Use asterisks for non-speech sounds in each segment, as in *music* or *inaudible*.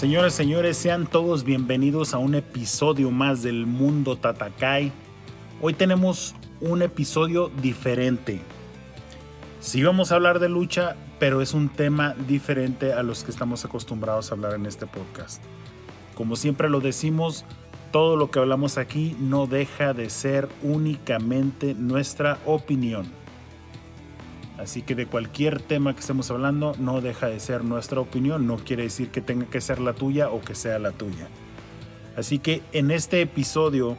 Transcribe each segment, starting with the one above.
Señoras señores, sean todos bienvenidos a un episodio más del Mundo Tatakai. Hoy tenemos un episodio diferente. Sí vamos a hablar de lucha, pero es un tema diferente a los que estamos acostumbrados a hablar en este podcast. Como siempre lo decimos, todo lo que hablamos aquí no deja de ser únicamente nuestra opinión. Así que de cualquier tema que estemos hablando, no deja de ser nuestra opinión. No quiere decir que tenga que ser la tuya o que sea la tuya. Así que en este episodio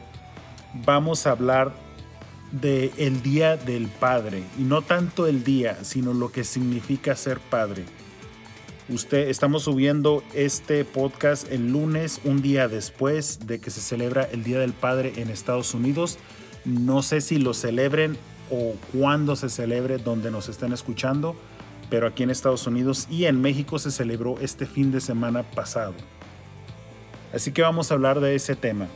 vamos a hablar de Día del Padre. Y no tanto el día, sino lo que significa ser padre. Usted, estamos subiendo este podcast el lunes, un día después de que se celebra el Día del Padre en Estados Unidos. No sé si lo celebren o cuándo se celebre donde nos estén escuchando, pero aquí en Estados Unidos y en México se celebró este fin de semana pasado. Así que vamos a hablar de ese tema.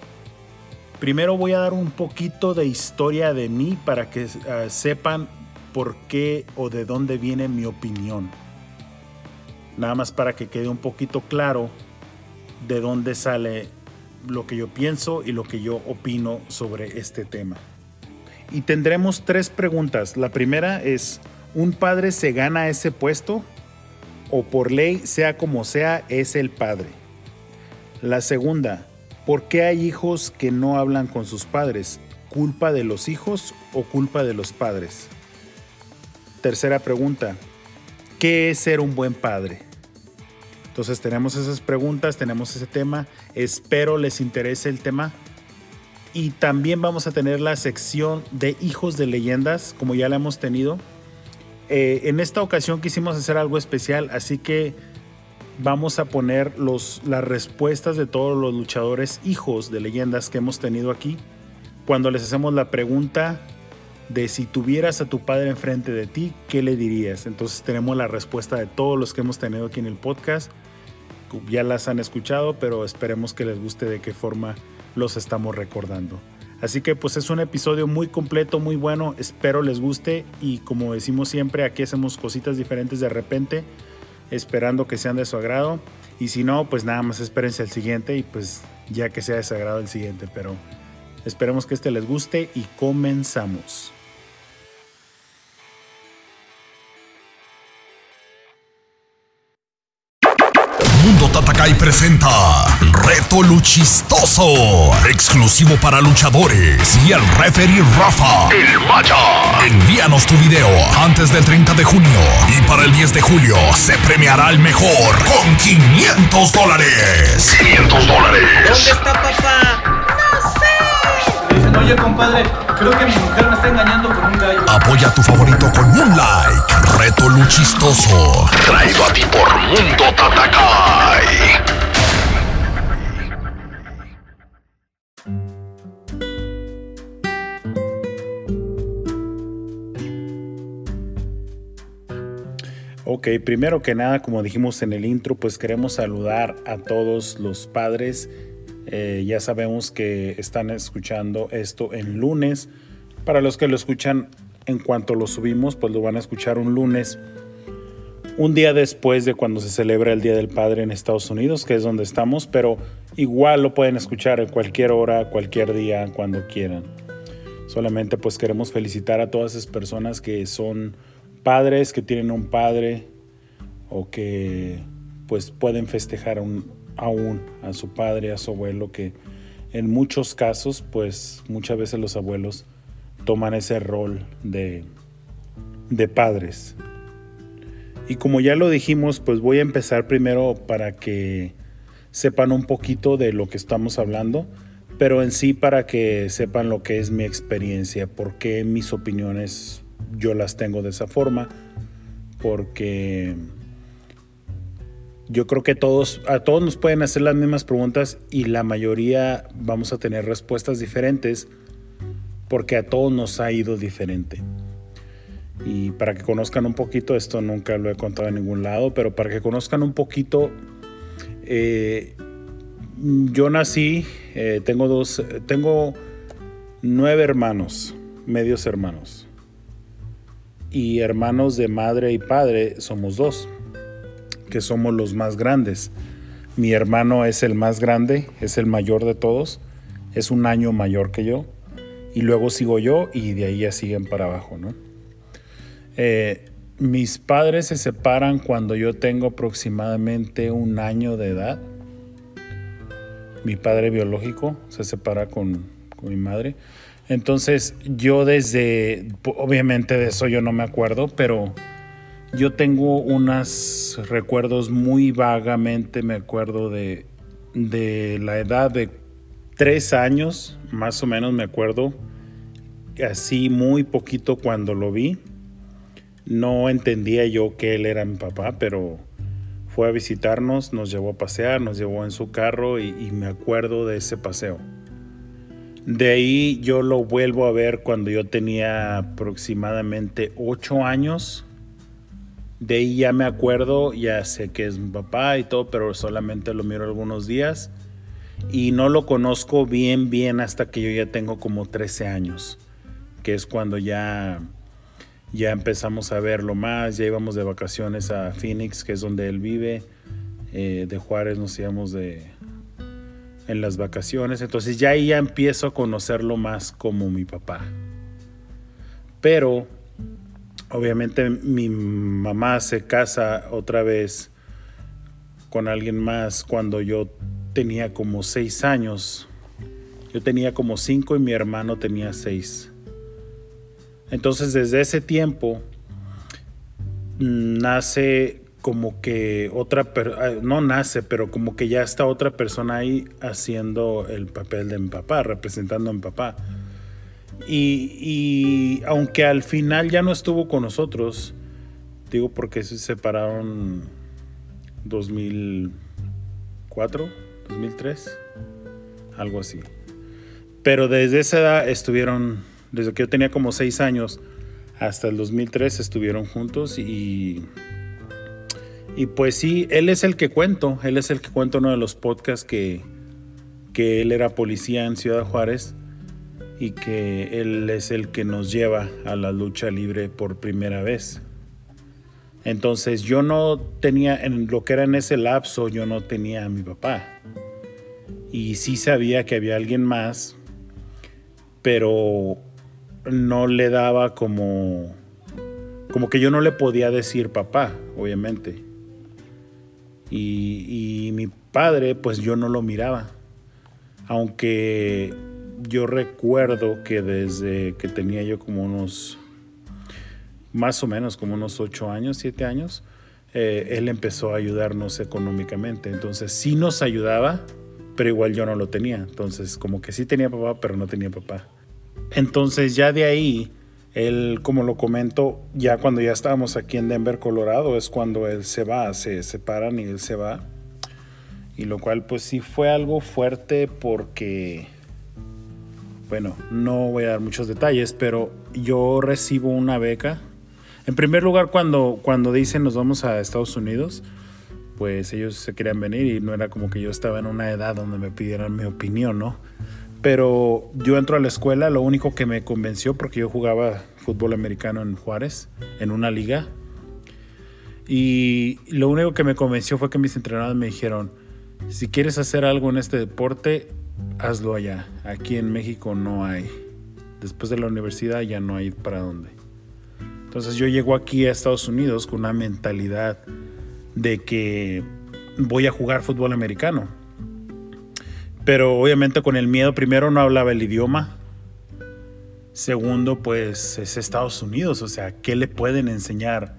Primero voy a dar un poquito de historia de mí para que uh, sepan por qué o de dónde viene mi opinión. Nada más para que quede un poquito claro de dónde sale lo que yo pienso y lo que yo opino sobre este tema y tendremos tres preguntas. La primera es, ¿un padre se gana ese puesto? ¿O por ley, sea como sea, es el padre? La segunda, ¿por qué hay hijos que no hablan con sus padres? ¿Culpa de los hijos o culpa de los padres? Tercera pregunta, ¿qué es ser un buen padre? Entonces tenemos esas preguntas, tenemos ese tema. Espero les interese el tema y también vamos a tener la sección de hijos de leyendas, como ya la hemos tenido. Eh, en esta ocasión quisimos hacer algo especial, así que vamos a poner los, las respuestas de todos los luchadores hijos de leyendas que hemos tenido aquí. Cuando les hacemos la pregunta de si tuvieras a tu padre enfrente de ti, ¿qué le dirías? Entonces tenemos la respuesta de todos los que hemos tenido aquí en el podcast. Ya las han escuchado, pero esperemos que les guste de qué forma los estamos recordando. Así que pues es un episodio muy completo, muy bueno, espero les guste y como decimos siempre, aquí hacemos cositas diferentes de repente, esperando que sean de su agrado y si no, pues nada más espérense al siguiente y pues ya que sea de su agrado el siguiente, pero esperemos que este les guste y comenzamos. Tatakai presenta Reto Luchistoso, exclusivo para luchadores y el referee Rafa, el Maya. Envíanos tu video antes del 30 de junio y para el 10 de julio se premiará al mejor con 500 dólares. 500 dólares. ¿Dónde está papá? Le dicen, oye compadre, creo que mi mujer me está engañando con un gallo. Apoya a tu favorito con un like. Reto Luchistoso. Traído a ti por Mundo Tatakai. Ok, primero que nada, como dijimos en el intro, pues queremos saludar a todos los padres. Eh, ya sabemos que están escuchando esto en lunes. Para los que lo escuchan en cuanto lo subimos, pues lo van a escuchar un lunes, un día después de cuando se celebra el Día del Padre en Estados Unidos, que es donde estamos, pero igual lo pueden escuchar en cualquier hora, cualquier día, cuando quieran. Solamente pues queremos felicitar a todas esas personas que son padres, que tienen un padre o que pues pueden festejar un, aún a su padre, a su abuelo, que en muchos casos pues muchas veces los abuelos toman ese rol de, de padres. Y como ya lo dijimos, pues voy a empezar primero para que sepan un poquito de lo que estamos hablando, pero en sí para que sepan lo que es mi experiencia, por qué mis opiniones yo las tengo de esa forma, porque yo creo que todos, a todos nos pueden hacer las mismas preguntas y la mayoría vamos a tener respuestas diferentes porque a todos nos ha ido diferente. Y para que conozcan un poquito, esto nunca lo he contado en ningún lado, pero para que conozcan un poquito, eh, yo nací, eh, tengo dos, tengo nueve hermanos, medios hermanos. Y hermanos de madre y padre somos dos, que somos los más grandes. Mi hermano es el más grande, es el mayor de todos, es un año mayor que yo. Y luego sigo yo y de ahí ya siguen para abajo, ¿no? Eh, mis padres se separan cuando yo tengo aproximadamente un año de edad. Mi padre biológico se separa con, con mi madre. Entonces yo desde, obviamente de eso yo no me acuerdo, pero yo tengo unos recuerdos muy vagamente, me acuerdo de, de la edad de tres años, más o menos me acuerdo, así muy poquito cuando lo vi no entendía yo que él era mi papá, pero fue a visitarnos, nos llevó a pasear, nos llevó en su carro y, me acuerdo de ese paseo. De ahí yo lo vuelvo a ver cuando yo tenía aproximadamente ocho años. De ahí ya me acuerdo, ya sé que es mi papá y todo, pero solamente lo miro algunos días. Y no lo conozco bien, bien hasta que yo ya tengo como 13 años, que es cuando ya ya empezamos a verlo más, ya íbamos de vacaciones a Phoenix, que es donde él vive, eh, de Juárez nos íbamos de, en las vacaciones, entonces ya ahí ya empiezo a conocerlo más como mi papá. Pero obviamente mi mamá se casa otra vez con alguien más cuando yo tenía como seis años. Yo tenía como cinco y mi hermano tenía seis. Entonces desde ese tiempo nace como que otra, ah, no nace, pero como que ya está otra persona ahí haciendo el papel de mi papá, representando a mi papá. Y, aunque al final ya no estuvo con nosotros, digo porque se separaron 2004, 2003, algo así. Pero desde esa edad estuvieron desde que yo tenía como seis años hasta el 2003 estuvieron juntos y, y pues sí, él es el que cuento, él es el que cuento uno de los podcasts que, que él era policía en Ciudad Juárez y que él es el que nos lleva a la lucha libre por primera vez. Entonces yo no tenía, en lo que era en ese lapso, yo no tenía a mi papá. Y sí sabía que había alguien más, pero no le daba como como que yo no le podía decir papá, obviamente. Y, y, mi padre, pues yo no lo miraba. Aunque yo recuerdo que desde que tenía yo como unos, más o menos como unos ocho años, siete años, eh, él empezó a ayudarnos económicamente. Entonces sí nos ayudaba, pero igual yo no lo tenía. Entonces como que sí tenía papá, pero no tenía papá. Entonces ya de ahí, él, como lo comento, ya cuando ya estábamos aquí en Denver, Colorado, es cuando él se va, se separan y él se va. Y lo cual pues sí fue algo fuerte porque, bueno, no voy a dar muchos detalles, pero yo recibo una beca. En primer lugar, cuando, cuando dicen nos vamos a Estados Unidos, pues ellos se querían venir y no era como que yo estaba en una edad donde me pidieran mi opinión, ¿no? Pero yo entro a la escuela, lo único que me convenció, porque yo jugaba fútbol americano en Juárez, en una liga, y lo único que me convenció fue que mis entrenadores me dijeron, si quieres hacer algo en este deporte, hazlo allá. Aquí en México no hay, después de la universidad ya no hay para dónde. Entonces yo llego aquí a Estados Unidos con una mentalidad de que voy a jugar fútbol americano. Pero obviamente con el miedo, primero no hablaba el idioma. Segundo, pues es Estados Unidos, o sea, ¿qué le pueden enseñar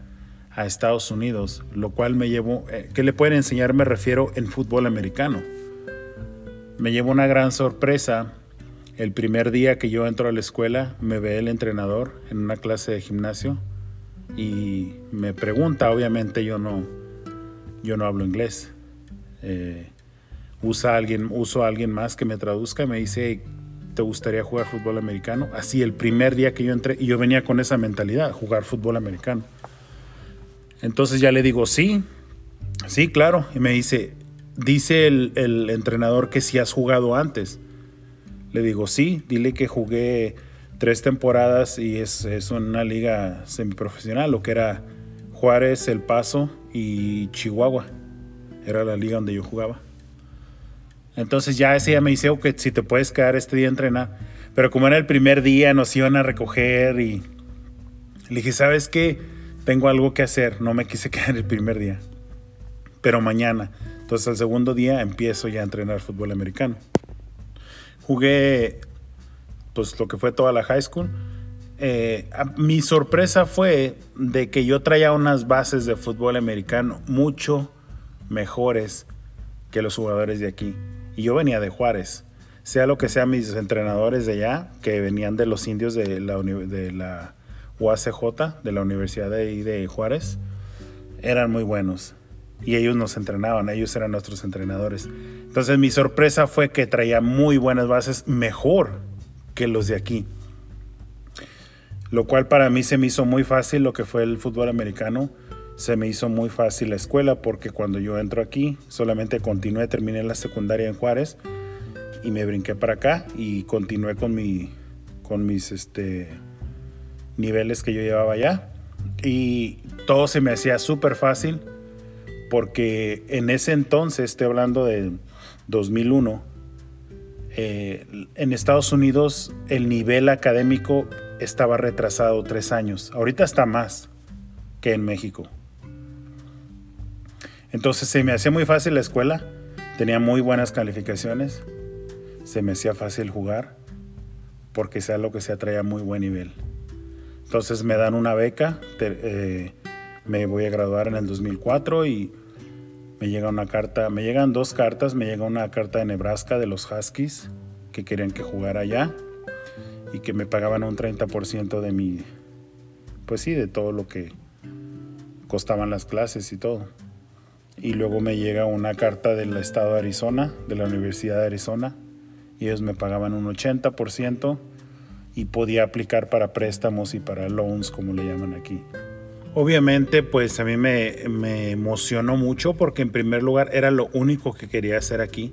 a Estados Unidos? Lo cual me llevó, eh, ¿qué le pueden enseñar? Me refiero en fútbol americano. Me llevo una gran sorpresa. El primer día que yo entro a la escuela, me ve el entrenador en una clase de gimnasio y me pregunta, obviamente yo no, yo no hablo inglés. Eh, usa alguien, uso a alguien más que me traduzca y me dice, ¿te gustaría jugar fútbol americano? Así el primer día que yo entré, y yo venía con esa mentalidad, jugar fútbol americano. Entonces ya le digo, sí, sí, claro. Y me dice, dice el, entrenador que si has jugado antes. Le digo, sí, dile que jugué tres temporadas y es, es una liga semiprofesional, lo que era Juárez, El Paso y Chihuahua. Era la liga donde yo jugaba. Entonces ya ese día me dice, que si te puedes quedar este día a entrenar. Pero como era el primer día, nos iban a recoger y le dije, ¿sabes qué? Tengo algo que hacer. No me quise *laughs* quedar el primer día. Pero mañana. Entonces al segundo día empiezo ya a entrenar fútbol americano. Jugué pues lo que fue toda la high school. Eh, mi sorpresa fue de que yo traía unas bases de fútbol americano mucho mejores que los jugadores de aquí. Y yo venía de Juárez. Sea lo que sea mis entrenadores de allá, que venían de los indios de la, de la UACJ, de la Universidad de, de Juárez, eran muy buenos. Y ellos nos entrenaban, ellos eran nuestros entrenadores. Entonces mi sorpresa fue que traía muy buenas bases, mejor que los de aquí. Lo cual para mí se me hizo muy fácil lo que fue el fútbol americano. Se me hizo muy fácil la escuela porque cuando yo entro aquí solamente continué, terminé la secundaria en Juárez y me brinqué para acá y continué con, mi, con mis este, niveles que yo llevaba allá. Y todo se me hacía súper fácil porque en ese entonces, estoy hablando de 2001, eh, en Estados Unidos el nivel académico estaba retrasado tres años. Ahorita está más que en México. Entonces se me hacía muy fácil la escuela, tenía muy buenas calificaciones, se me hacía fácil jugar, porque sea lo que sea traía muy buen nivel. Entonces me dan una beca, eh, me voy a graduar en el 2004 y me llega una carta, me llegan dos cartas, me llega una carta de Nebraska de los Huskies que querían que jugara allá y que me pagaban un 30% de mi, pues sí, de todo lo que costaban las clases y todo. Y luego me llega una carta del estado de Arizona, de la Universidad de Arizona, y ellos me pagaban un 80% y podía aplicar para préstamos y para loans, como le llaman aquí. Obviamente, pues a mí me, emocionó mucho porque en primer lugar era lo único que quería hacer aquí.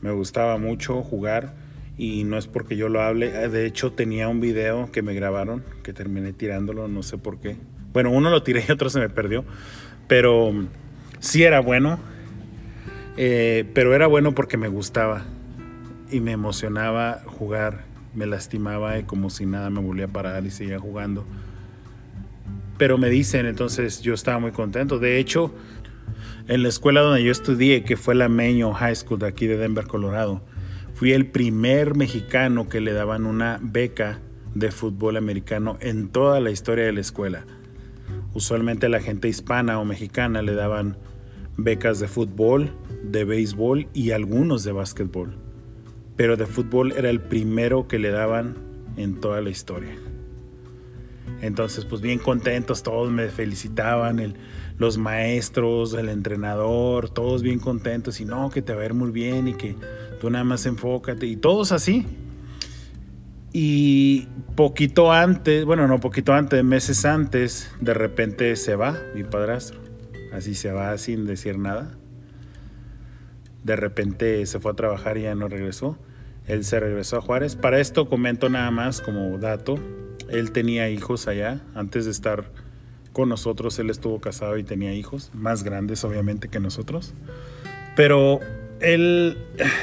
Me gustaba mucho jugar y no es porque yo lo hable. De hecho, tenía un video que me grabaron que terminé tirándolo, no sé por qué. Bueno, uno lo tiré *laughs* y otro se me perdió. Pero sí era bueno. Eh, pero era bueno porque me gustaba y me emocionaba jugar. Me lastimaba y como si nada me volvía a parar y seguía jugando pero me dicen, entonces yo estaba muy contento. De hecho, en la escuela donde yo estudié, que fue la Meño High School de aquí de Denver, Colorado, fui el primer mexicano que le daban una beca de fútbol americano en toda la historia de la escuela. Usualmente la gente hispana o mexicana le daban becas de fútbol, de béisbol y algunos de básquetbol. Pero de fútbol era el primero que le daban en toda la historia. Entonces, pues bien contentos, todos me felicitaban, los maestros, el entrenador, todos bien contentos y no, que te va a ir muy bien y que tú nada más enfócate y todos así. Y poquito antes, bueno, no poquito antes, meses antes, de repente se va mi padrastro. Así se va sin decir nada. De repente se fue a trabajar y ya no regresó. Él se regresó a Juárez. Para esto comento nada más como dato él tenía hijos allá, antes de estar con nosotros, él estuvo casado y tenía hijos, más grandes obviamente que nosotros. Pero él,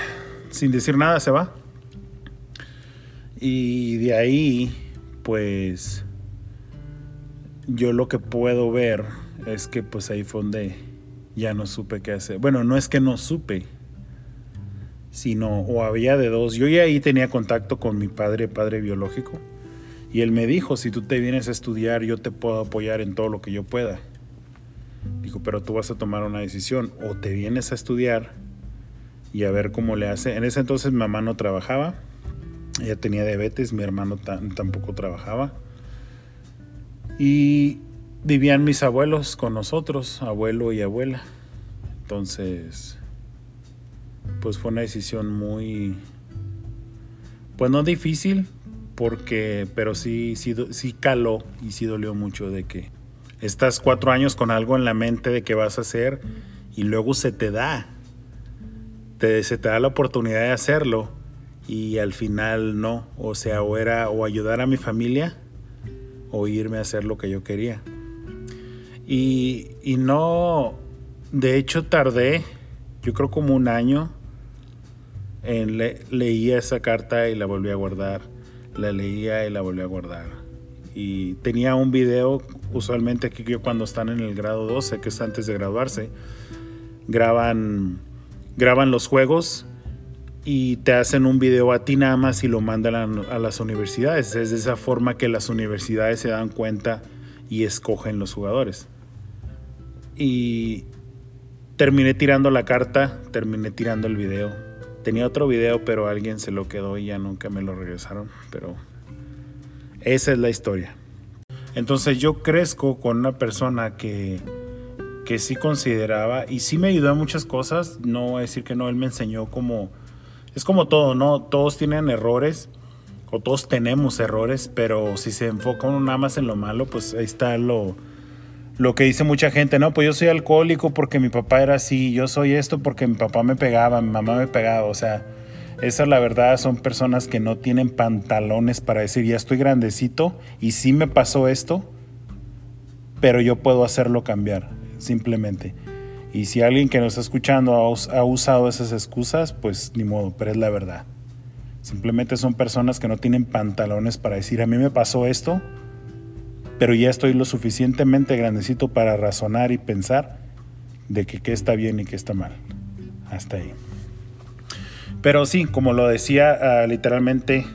*sighs* sin decir nada, se va. Y de ahí, pues, yo lo que puedo ver es que pues ahí fue donde ya no supe qué hacer. Bueno, no es que no supe, sino o había de dos. Yo ya ahí tenía contacto con mi padre, padre biológico, y él me dijo, si tú te vienes a estudiar, yo te puedo apoyar en todo lo que yo pueda. Dijo, pero tú vas a tomar una decisión, o te vienes a estudiar y a ver cómo le hace. En ese entonces mi mamá no trabajaba, ella tenía diabetes, mi hermano tampoco trabajaba. Y vivían mis abuelos con nosotros, abuelo y abuela. Entonces, pues fue una decisión muy, pues no difícil, porque, pero sí, sí, sí caló y sí dolió mucho de que estás cuatro años con algo en la mente de que vas a hacer y luego se te da, te, se te da la oportunidad de hacerlo y al final no, o sea, o era o ayudar a mi familia o irme a hacer lo que yo quería. Y, y no, de hecho tardé, yo creo como un año, en le, leía esa carta y la volví a guardar, la leía y la volví a guardar. Y tenía un video, usualmente aquí cuando están en el grado 12, que es antes de graduarse, graban, graban los juegos y te hacen un video a ti nada más y lo mandan a, a, las universidades. Es de esa forma que las universidades se dan cuenta y escogen los jugadores. Y terminé tirando la carta, terminé tirando el video. Tenía otro video, pero alguien se lo quedó y ya nunca me lo regresaron. Pero esa es la historia. Entonces yo crezco con una persona que, que sí consideraba y sí me ayudó en muchas cosas. No voy a decir que no, él me enseñó como es como todo, ¿no? Todos tienen errores o todos tenemos errores, pero si se enfoca uno nada más en lo malo, pues ahí está lo, lo que dice mucha gente, no, pues yo soy alcohólico porque mi papá era así, yo soy esto porque mi papá me pegaba, mi mamá me pegaba, o sea, esa es la verdad, son personas que no tienen pantalones para decir, ya estoy grandecito y sí me pasó esto, pero yo puedo hacerlo cambiar, simplemente. Y si alguien que nos está escuchando ha, usado esas excusas, pues ni modo, pero es la verdad. Simplemente son personas que no tienen pantalones para decir, a mí me pasó esto, pero ya estoy lo suficientemente grandecito para razonar y pensar de que qué está bien y qué está mal. Hasta ahí. Pero sí, como lo decía, uh, literalmente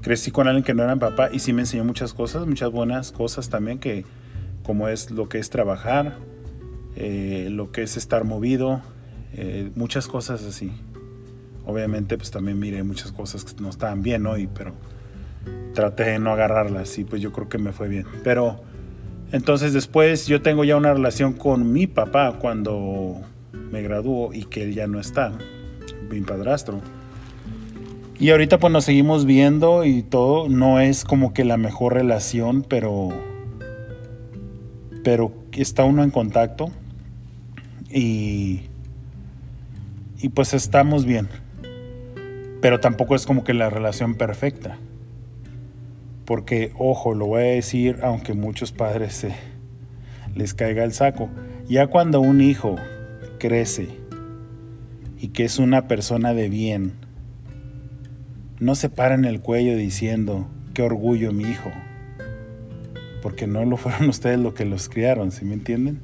crecí con alguien que no era mi papá y sí me enseñó muchas cosas, muchas buenas cosas también, que como es lo que es trabajar, eh, lo que es estar movido, eh, muchas cosas así. Obviamente, pues también miré muchas cosas que no estaban bien hoy, pero traté de no agarrarlas y pues yo creo que me fue bien. Pero entonces después yo tengo ya una relación con mi papá cuando me graduó y que él ya no está, mi padrastro. Y ahorita pues nos seguimos viendo y todo, no es como que la mejor relación, pero pero está uno en contacto y, y pues estamos bien. Pero tampoco es como que la relación perfecta. Porque, ojo, lo voy a decir, aunque muchos padres se les caiga el saco. Ya cuando un hijo crece y que es una persona de bien, no se para en el cuello diciendo, qué orgullo mi hijo. Porque no lo fueron *laughs* ustedes los que los criaron, ¿sí me entienden?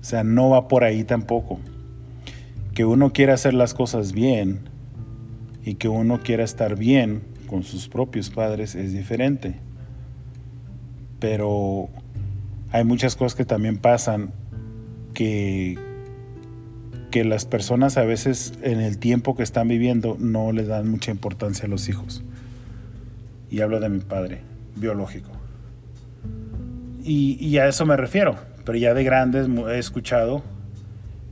O sea, no va por ahí tampoco. Que uno quiera hacer las cosas bien y que uno quiera estar bien con sus propios padres es diferente. Pero hay muchas cosas que también pasan que, que las personas a veces en el tiempo que están viviendo no les dan mucha importancia a los hijos. Y hablo de mi padre biológico. Y, a eso me refiero pero ya de grandes he escuchado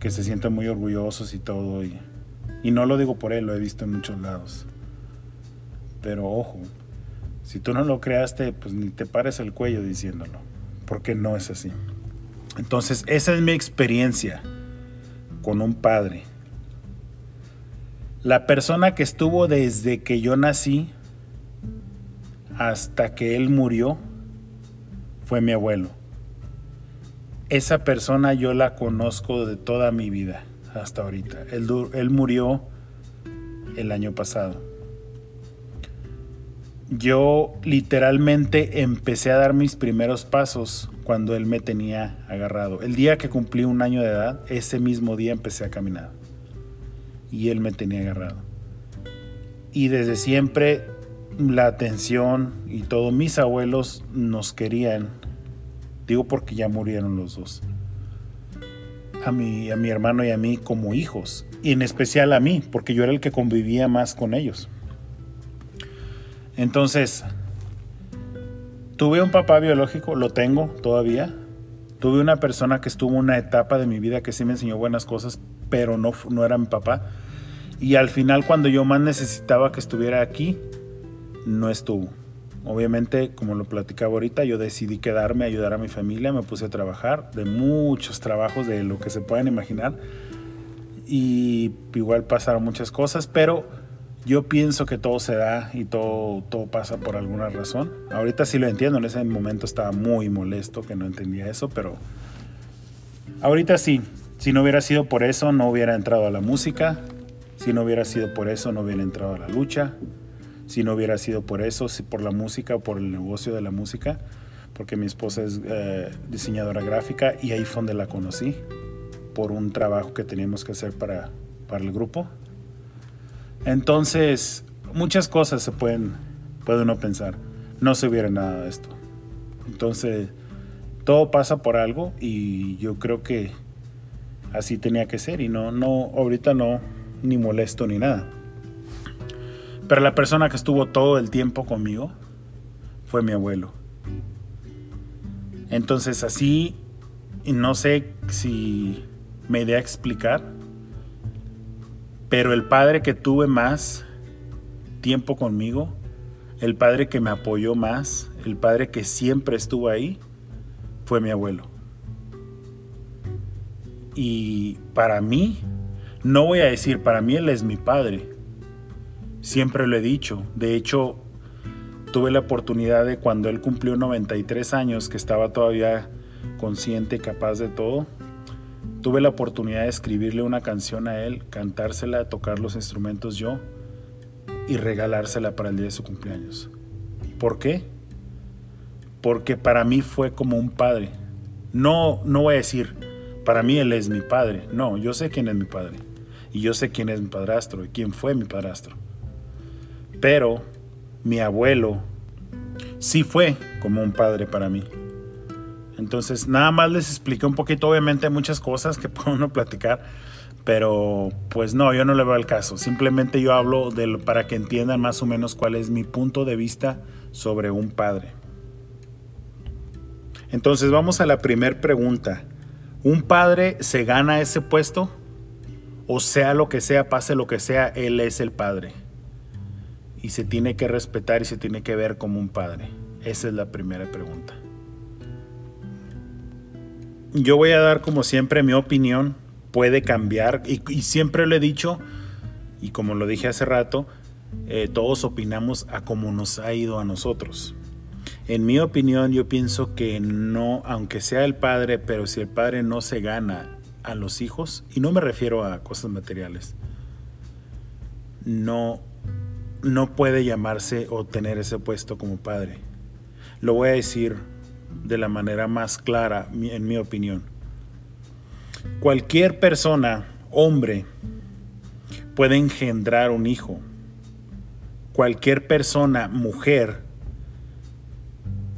que se sienten muy orgullosos y todo. Y, y no lo digo por él, lo he visto en muchos lados. Pero ojo, si tú no lo creaste, pues ni te pares el cuello diciéndolo, porque no es así. Entonces, esa es mi experiencia con un padre. La persona que estuvo desde que yo nací hasta que él murió fue mi abuelo esa persona yo la conozco de toda mi vida hasta ahorita. Él, él, murió el año pasado. Yo literalmente empecé a dar mis primeros pasos cuando él me tenía agarrado. El día que cumplí un año de edad, ese mismo día empecé a caminar. Y él me tenía agarrado. Y desde siempre la atención y todo, mis abuelos nos querían. Digo porque ya murieron los dos. A mi, a mi hermano y a mí como hijos. Y en especial a mí, porque yo era el que convivía más con ellos. Entonces, tuve un papá biológico, lo tengo todavía. Tuve una persona que estuvo una etapa de mi vida que sí me enseñó buenas cosas, pero no, no era mi papá. Y al final, cuando yo más necesitaba que estuviera aquí, no estuvo. Obviamente, como lo platicaba ahorita, yo decidí quedarme, ayudar a mi familia, me puse a trabajar de muchos trabajos, de lo que se puedan imaginar. Y igual pasaron muchas cosas, pero yo pienso que todo se da y todo, todo pasa por alguna razón. Ahorita sí lo entiendo, en ese momento estaba muy molesto que no entendía eso, pero ahorita sí. Si no hubiera sido por eso, no hubiera entrado a la música. Si no hubiera sido por eso, no hubiera entrado a la lucha. Si no hubiera sido por eso, si por la música por el negocio de la música, porque mi esposa es eh, diseñadora gráfica y ahí fue donde la conocí, por un trabajo que teníamos que hacer para, para el grupo. Entonces, muchas cosas se pueden, puede uno pensar. No se hubiera nada de esto. Entonces, todo pasa por algo y yo creo que así tenía que ser y no, no, ahorita no, ni molesto ni nada. Pero la persona que estuvo todo el tiempo conmigo fue mi abuelo. Entonces así, no sé si me idea explicar, pero el padre que tuve más tiempo conmigo, el padre que me apoyó más, el padre que siempre estuvo ahí, fue mi abuelo. Y para mí, no voy a decir, para mí él es mi padre. Siempre lo he dicho. De hecho, tuve la oportunidad de cuando él cumplió 93 años, que estaba todavía consciente, capaz de todo, Tuve la oportunidad de escribirle una canción a él, cantársela, tocar los instrumentos yo y regalársela para el día de su cumpleaños. ¿Por qué? Porque para mí fue como un padre. No, no voy a decir, para mí él es mi padre. No, yo sé quién es mi padre. Y yo sé quién es mi padrastro y quién fue mi padrastro. Pero mi abuelo sí fue como un padre para mí. Entonces, nada más les expliqué un poquito, obviamente, muchas cosas que *laughs* puedo uno platicar, pero pues no, yo no le veo el caso. Simplemente yo hablo de, para que entiendan más o menos cuál es mi punto de vista sobre un padre. Entonces, vamos a la primera pregunta. ¿Un padre se gana ese puesto? O sea lo que sea, pase lo que sea, él es el padre. Y se tiene que respetar y se tiene que ver como un padre. Esa es la primera pregunta yo voy a dar como siempre mi opinión, puede cambiar y, siempre lo he dicho y como lo dije hace rato, eh, todos opinamos a como nos ha ido a nosotros. En mi opinión yo pienso que no, aunque sea el padre, pero si el padre no se gana a los hijos, y no me refiero a cosas materiales, no, no puede llamarse o tener ese puesto como padre. Lo voy a decir de la manera más clara, en mi opinión. Cualquier persona, hombre, puede engendrar un hijo. Cualquier persona, mujer,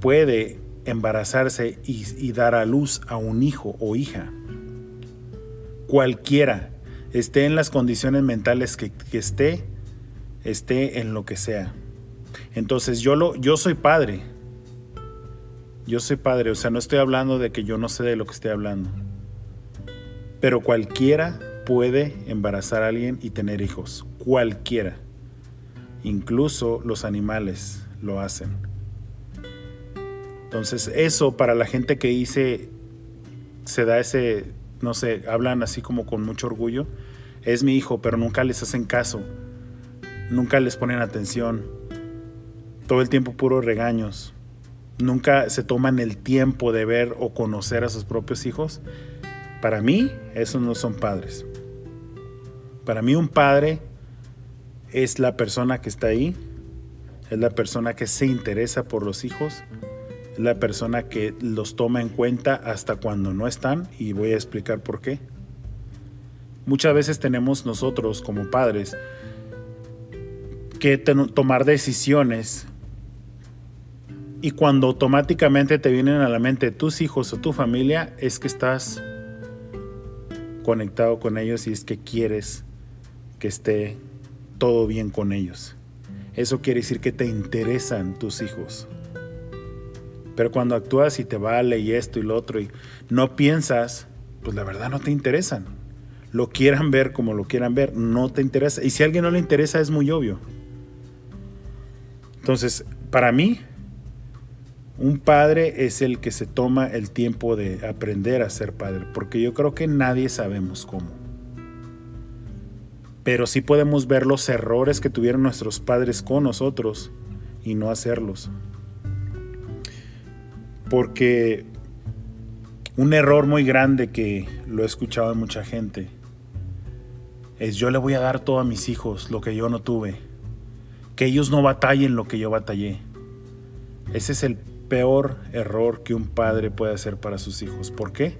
puede embarazarse y, dar a luz a un hijo o hija. Cualquiera, esté en las condiciones mentales que, que esté, esté en lo que sea. Entonces yo, lo, yo soy padre, yo soy padre, o sea, no estoy hablando de que yo no sé de lo que estoy hablando. Pero cualquiera puede embarazar a alguien y tener hijos. Cualquiera. Incluso los animales lo hacen. Entonces, eso para la gente que dice, se da ese, no sé, hablan así como con mucho orgullo, es mi hijo, pero nunca les hacen caso. Nunca les ponen atención. Todo el tiempo puros regaños nunca se toman el tiempo de ver o conocer a sus propios hijos, para mí esos no son padres. Para mí un padre es la persona que está ahí, es la persona que se interesa por los hijos, es la persona que los toma en cuenta hasta cuando no están y voy a explicar por qué. Muchas veces tenemos nosotros como padres que tomar decisiones y cuando automáticamente te vienen a la mente tus hijos o tu familia es que estás conectado con ellos y es que quieres que esté todo bien con ellos. Eso quiere decir que te interesan tus hijos. Pero cuando actúas y te vale y esto y lo otro y no piensas, pues la verdad no te interesan. Lo quieran ver como lo quieran ver, no te interesa. Y si a alguien no le interesa es muy obvio. Entonces, para mí, un padre es el que se toma el tiempo de aprender a ser padre, porque yo creo que nadie sabemos cómo. Pero sí podemos ver los errores que tuvieron nuestros padres con nosotros y no hacerlos. Porque un error muy grande que lo he escuchado de mucha gente es yo le voy a dar todo a mis hijos lo que yo no tuve. Que ellos no batallen lo que yo batallé. Ese es el peor error que un padre puede hacer para sus hijos. ¿Por qué?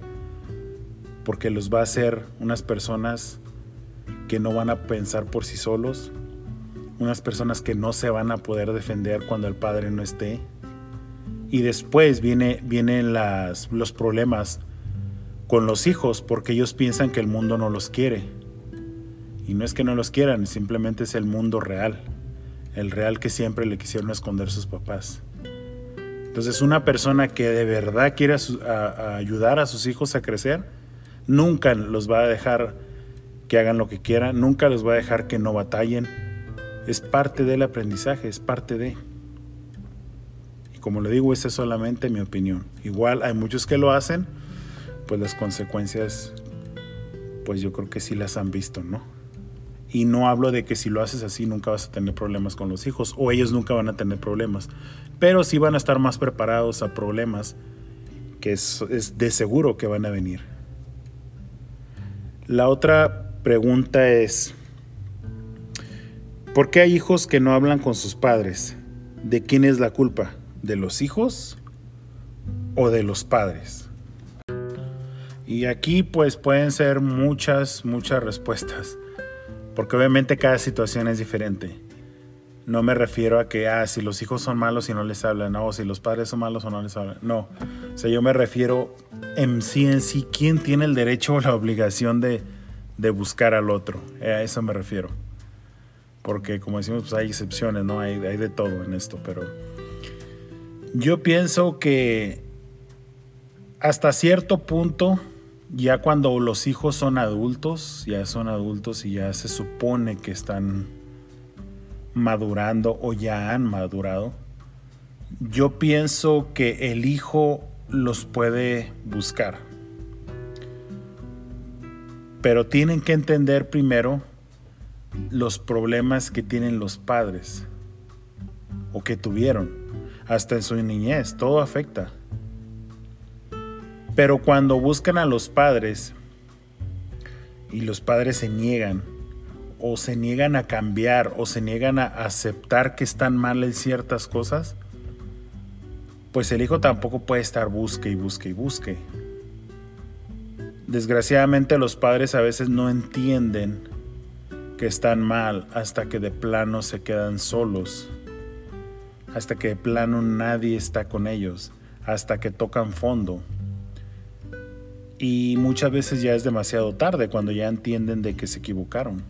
Porque los va a hacer unas personas que no van a pensar por sí solos, unas personas que no se van a poder defender cuando el padre no esté. Y después viene, vienen los problemas con los hijos porque ellos piensan que el mundo no los quiere. Y no es que no los quieran, simplemente es el mundo real. El real que siempre le quisieron esconder sus papás. Entonces una persona que de verdad quiere ayudar a sus hijos a crecer, nunca los va a dejar que hagan lo que quieran, nunca los va a dejar que no batallen. Es parte del aprendizaje, es parte de... Y como le digo, esa es solamente mi opinión. Igual hay muchos que lo hacen, pues las consecuencias, pues yo creo que sí las han visto, ¿no? Y no hablo de que si lo haces así nunca vas a tener problemas con los hijos o ellos nunca van a tener problemas pero sí van a estar más preparados a problemas que es, de seguro que van a venir. La otra pregunta es, ¿por qué hay hijos que no hablan con sus padres? ¿De quién es la culpa? ¿De los hijos o de los padres? Y aquí pues pueden ser muchas, muchas respuestas, porque obviamente cada situación es diferente no me refiero a que, ah, si los hijos son malos y no les hablan, no, si los padres son malos o no les hablan. No, o sea, yo me refiero en sí, en sí, quién tiene el derecho o la obligación de, buscar al otro. Eh, a eso me refiero. Porque como decimos, pues hay excepciones, ¿no? Hay de todo en esto, pero yo pienso que hasta cierto punto, ya cuando los hijos son adultos, ya son adultos y ya se supone que están madurando o ya han madurado, yo pienso que el hijo los puede buscar. Pero tienen que entender primero los problemas que tienen los padres o que tuvieron, hasta en su niñez, todo afecta. Pero cuando buscan a los padres y los padres se niegan, o se niegan a cambiar o se niegan a aceptar que están mal en ciertas cosas, pues el hijo tampoco puede estar busque y busque y busque. Desgraciadamente los padres a veces no entienden que están mal hasta que de plano se quedan solos, hasta que de plano nadie está con ellos, hasta que tocan fondo. Y muchas veces ya es demasiado tarde cuando ya entienden de que se equivocaron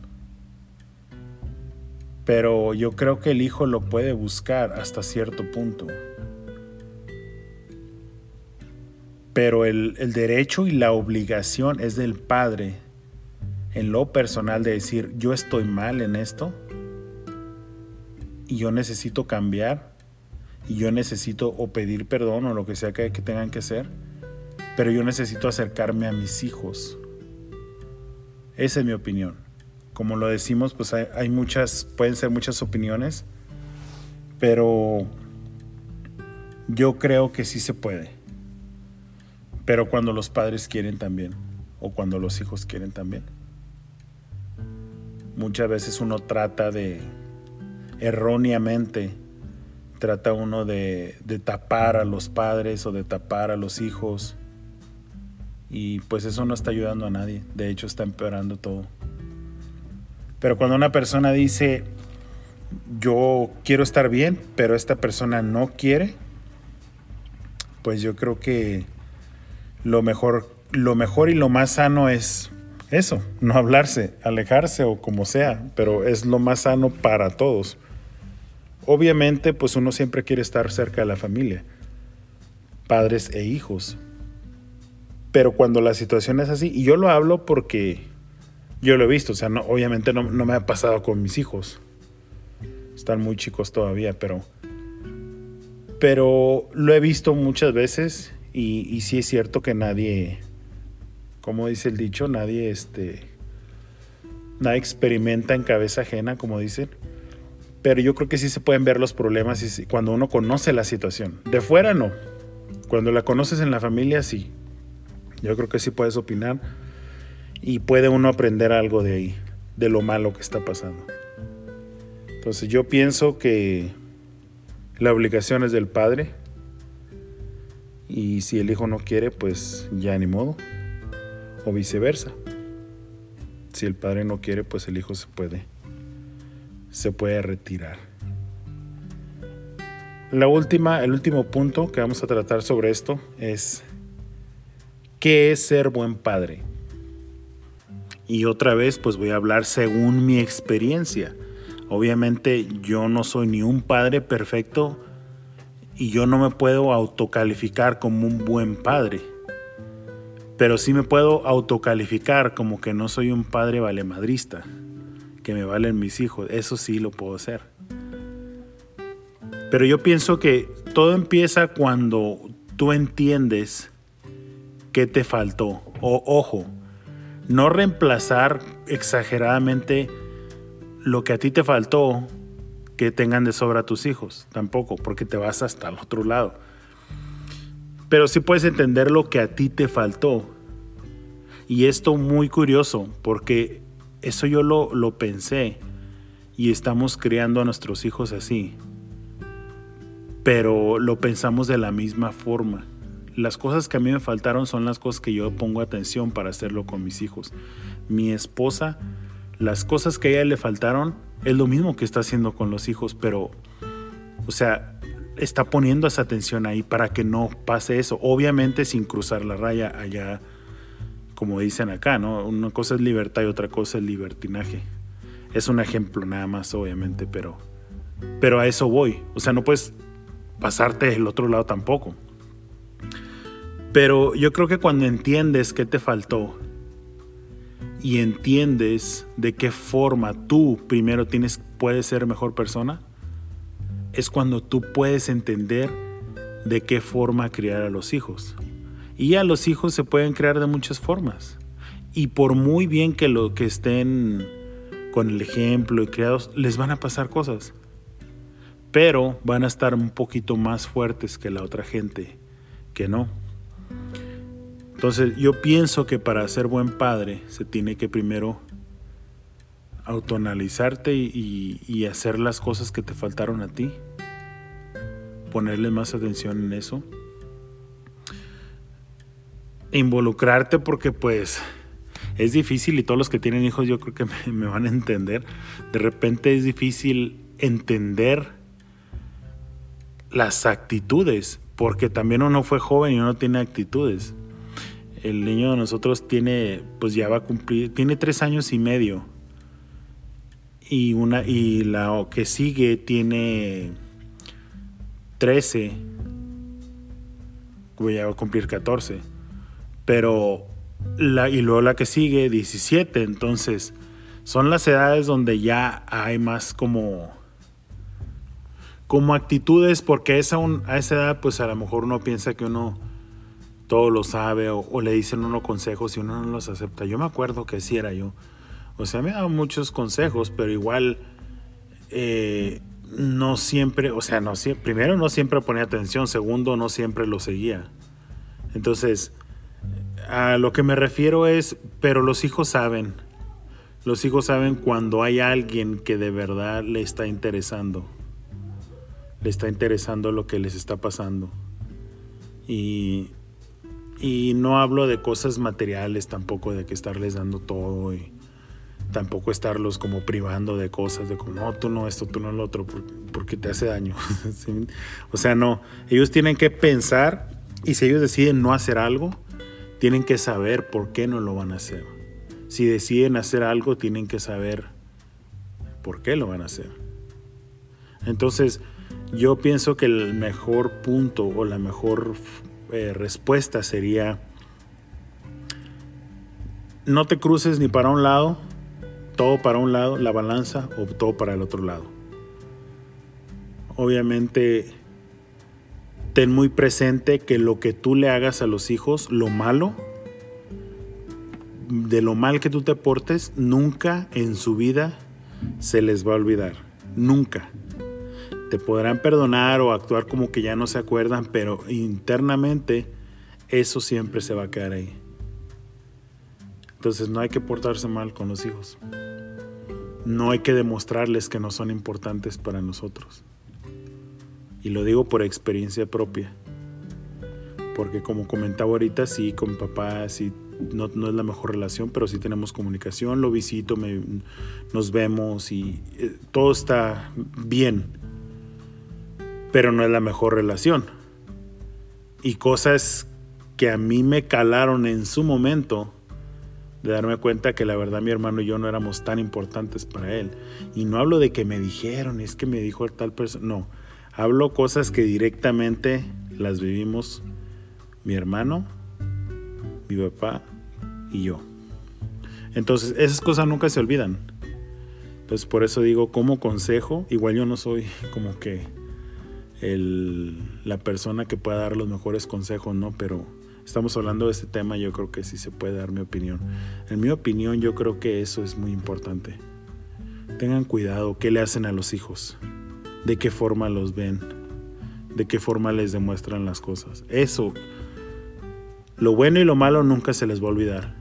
pero yo creo que el hijo lo puede buscar hasta cierto punto. Pero el, derecho y la obligación es del padre en lo personal de decir, yo estoy mal en esto y yo necesito cambiar y yo necesito o pedir perdón o lo que sea que tengan que hacer, pero yo necesito acercarme a mis hijos. Esa es mi opinión como lo decimos, pues hay, muchas, pueden ser muchas opiniones, pero yo creo que sí se puede. Pero cuando los padres quieren también, o cuando los hijos quieren también. Muchas veces uno trata de erróneamente trata uno de, tapar a los padres o de tapar a los hijos. Y pues eso no está ayudando a nadie. De hecho, está empeorando todo. Pero cuando una persona dice, yo quiero estar bien, pero esta persona no quiere, pues yo creo que lo mejor, lo mejor y lo más sano es eso, no hablarse, alejarse o como sea, pero es lo más sano para todos. Obviamente, pues uno siempre quiere estar cerca de la familia, padres e hijos. Pero cuando la situación es así, y yo lo hablo porque yo lo he visto, o sea, no, obviamente no, no me ha pasado con mis hijos. Están muy chicos todavía, pero pero lo he visto muchas veces y, sí es cierto que nadie, como dice el dicho, nadie, este, nadie experimenta en cabeza ajena, como dicen. Pero yo creo que sí se pueden ver los problemas cuando uno conoce la situación. De fuera no. Cuando la conoces en la familia sí. Yo creo que sí puedes opinar y puede uno aprender algo de ahí, de lo malo que está pasando. Entonces yo pienso que la obligación es del padre. Y si el hijo no quiere, pues ya ni modo. O viceversa. Si el padre no quiere, pues el hijo se puede se puede retirar. La última, el último punto que vamos a tratar sobre esto es ¿qué es ser buen padre? Y otra vez, pues voy a hablar según mi experiencia. Obviamente yo no soy ni un padre perfecto y yo no me puedo autocalificar como un buen padre. Pero sí me puedo autocalificar como que no soy un padre valemadrista, que me valen mis hijos. Eso sí lo puedo hacer. Pero yo pienso que todo empieza cuando tú entiendes qué te faltó. O ojo, no reemplazar exageradamente lo que a ti te faltó que tengan de sobra tus hijos, tampoco, porque te vas hasta el otro lado. Pero sí puedes entender lo que a ti te faltó. Y esto muy curioso, porque eso yo lo, lo pensé y estamos criando a nuestros hijos así. Pero lo pensamos de la misma forma. Las cosas que a mí me faltaron son las cosas que yo pongo atención para hacerlo con mis hijos. Mi esposa las cosas que a ella le faltaron es lo mismo que está haciendo con los hijos, pero, o sea, está poniendo esa atención ahí para que no pase eso. Obviamente sin cruzar la raya allá, como dicen acá, ¿no? Una cosa es libertad y otra cosa es libertinaje. Es un ejemplo nada más, obviamente, pero, pero a eso voy. O sea, no puedes pasarte del otro lado tampoco. Pero yo creo que cuando entiendes qué te faltó, y entiendes de qué forma tú primero tienes, puedes ser mejor persona, es cuando tú puedes entender de qué forma criar a los hijos. Y a los hijos se pueden crear de muchas formas. Y por muy bien que lo que estén con el ejemplo y criados, les van a pasar cosas. Pero van a estar un poquito más fuertes que la otra gente que no. Entonces yo pienso que para ser buen padre se tiene que primero autoanalizarte y, hacer las cosas que te faltaron a ti. Ponerle más atención en eso. Involucrarte porque pues es difícil y todos los que tienen hijos yo creo que *laughs* me, me van a entender. De repente es difícil entender las actitudes porque también uno fue joven y uno tiene actitudes el niño de nosotros tiene, pues ya va a cumplir, tiene tres años y medio. Y, una, y la que sigue tiene 13. Ya va a cumplir 14. Pero, la, y luego la que sigue 17. Entonces, son las edades donde ya hay más como como actitudes, porque a esa edad, pues a lo mejor uno piensa que uno todo lo sabe o, le dicen unos consejos y uno no los acepta. Yo me acuerdo que así era yo. O sea, me daban muchos consejos, pero igual eh, no siempre, o sea, no primero no siempre ponía atención, segundo no siempre lo seguía. Entonces, a lo que me refiero es, pero los hijos saben, los hijos saben cuando hay alguien que de verdad le está interesando. le está interesando lo que les está pasando. Y, y no hablo de cosas materiales tampoco, de que estarles dando todo y tampoco estarlos como privando de cosas, de como, no, tú no esto, tú no lo otro, por- porque te hace daño. *laughs* O sea, no, ellos tienen que pensar y si ellos deciden no hacer algo, tienen que saber por qué no lo van a hacer. Si deciden hacer algo, tienen que saber por qué lo van a hacer. Entonces, yo pienso que el mejor punto o la mejor eh, respuesta sería no te cruces ni para un lado, todo para un lado, la balanza, o todo para el otro lado. Obviamente, ten muy presente que lo que tú le hagas a los hijos, lo malo, de lo mal que tú te portes, nunca en su vida se les va a olvidar. Nunca. Te podrán perdonar o actuar como que ya no se acuerdan, pero internamente eso siempre se va a quedar ahí. Entonces no hay que portarse mal con los hijos. No hay que demostrarles que no son importantes para nosotros. Y lo digo por experiencia propia. Porque como comentaba ahorita, sí, con mi papá, sí, no, no es la mejor relación, pero sí tenemos comunicación, lo visito, me- nos vemos y eh, todo está bien. Pero no es la mejor relación. Y cosas que a mí me calaron en su momento, de darme cuenta que la verdad mi hermano y yo no éramos tan importantes para él. Y no hablo de que me dijeron, es que me dijo tal persona, no. Hablo cosas que directamente las vivimos mi hermano, mi papá y yo. Entonces, esas cosas nunca se olvidan. Entonces, por eso digo, como consejo, igual yo no soy como que la persona que pueda dar los mejores consejos, ¿no? Pero estamos hablando de este tema, yo creo que sí se puede dar mi opinión. En mi opinión, yo creo que eso es muy importante. Tengan cuidado, ¿qué le hacen a los hijos? ¿De qué forma los ven? ¿De qué forma les demuestran las cosas? Eso, lo bueno y lo malo nunca se les va a olvidar.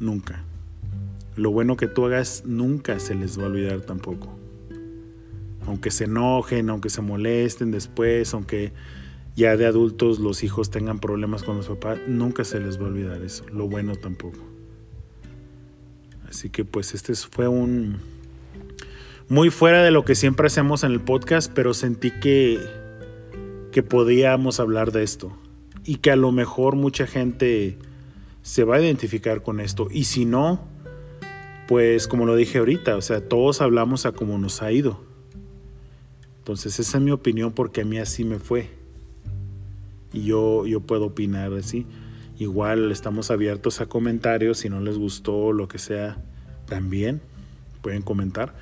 Nunca. Lo bueno que tú hagas nunca se les va a olvidar tampoco aunque se enojen, aunque se molesten después, aunque ya de adultos los hijos tengan problemas con los papás, nunca se les va a olvidar eso, lo bueno tampoco. Así que pues este fue un muy fuera de lo que siempre hacemos en el podcast, pero sentí que que podíamos hablar de esto y que a lo mejor mucha gente se va a identificar con esto y si no, pues como lo dije ahorita, o sea, todos hablamos a cómo nos ha ido. Entonces esa es mi opinión porque a mí así me fue. Y yo, yo puedo opinar así. Igual estamos abiertos a comentarios. Si no les gustó lo que sea, también pueden comentar.